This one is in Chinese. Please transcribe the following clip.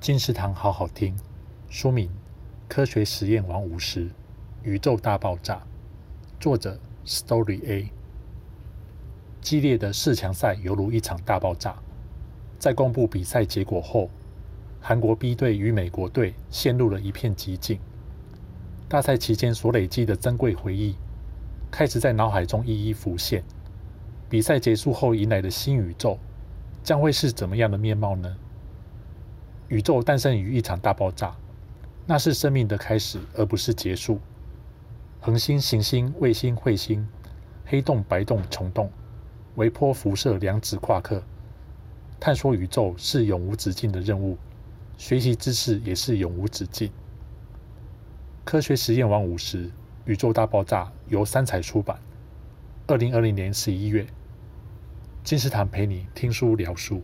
金石堂好好听。书名：科学实验王五十，宇宙大爆炸。作者：Story A。激烈的四强赛犹如一场大爆炸。在公布比赛结果后，韩国 B 队与美国队陷入了一片寂静。大赛期间所累积的珍贵回忆，开始在脑海中一一浮现。比赛结束后迎来的新宇宙，将会是怎么样的面貌呢？宇宙诞生于一场大爆炸，那是生命的开始，而不是结束。恒星、行星、卫星、彗星、黑洞、白洞、虫洞、微波辐射、量子夸克，探索宇宙是永无止境的任务，学习知识也是永无止境。科学实验王五十：宇宙大爆炸由三彩出版，二零二零年十一月。金石堂陪你听书聊书。